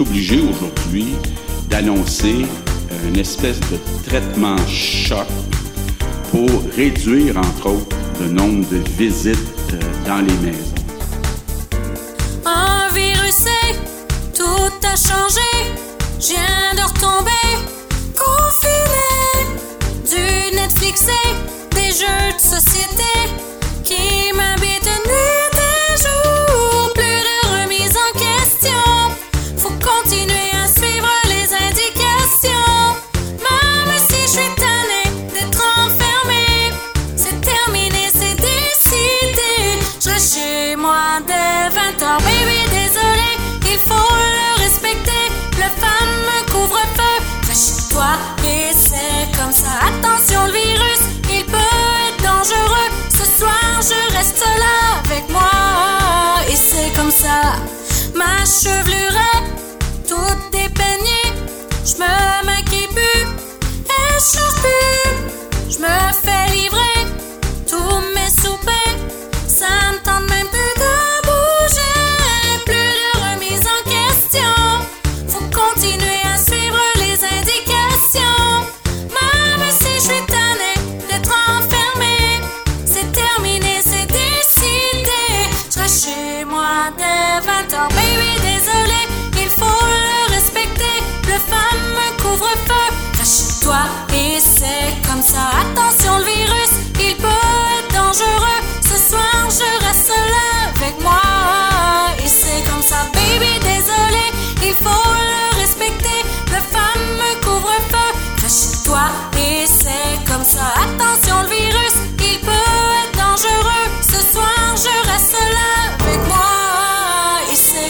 obligé aujourd'hui d'annoncer une espèce de traitement choc pour réduire, entre autres, le nombre de visites euh, dans les maisons. reste là avec moi. Et c'est comme ça, ma chevelure est toute dépeignée. Je me maquille plus et je change. Je me fais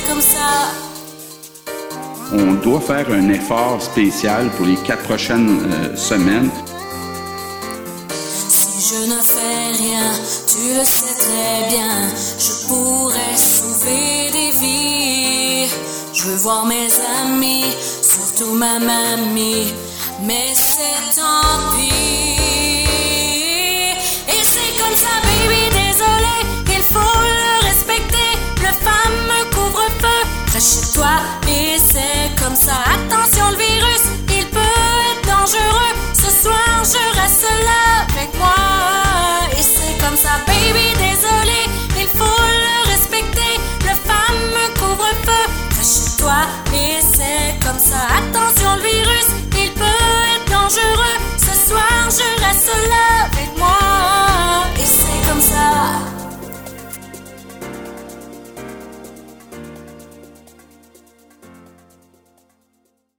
comme ça. On doit faire un effort spécial pour les quatre prochaines euh, semaines. Si je ne fais rien, tu le sais très bien, je pourrais sauver des vies. Je veux voir mes amis, surtout ma mamie, mais c'est tant pis.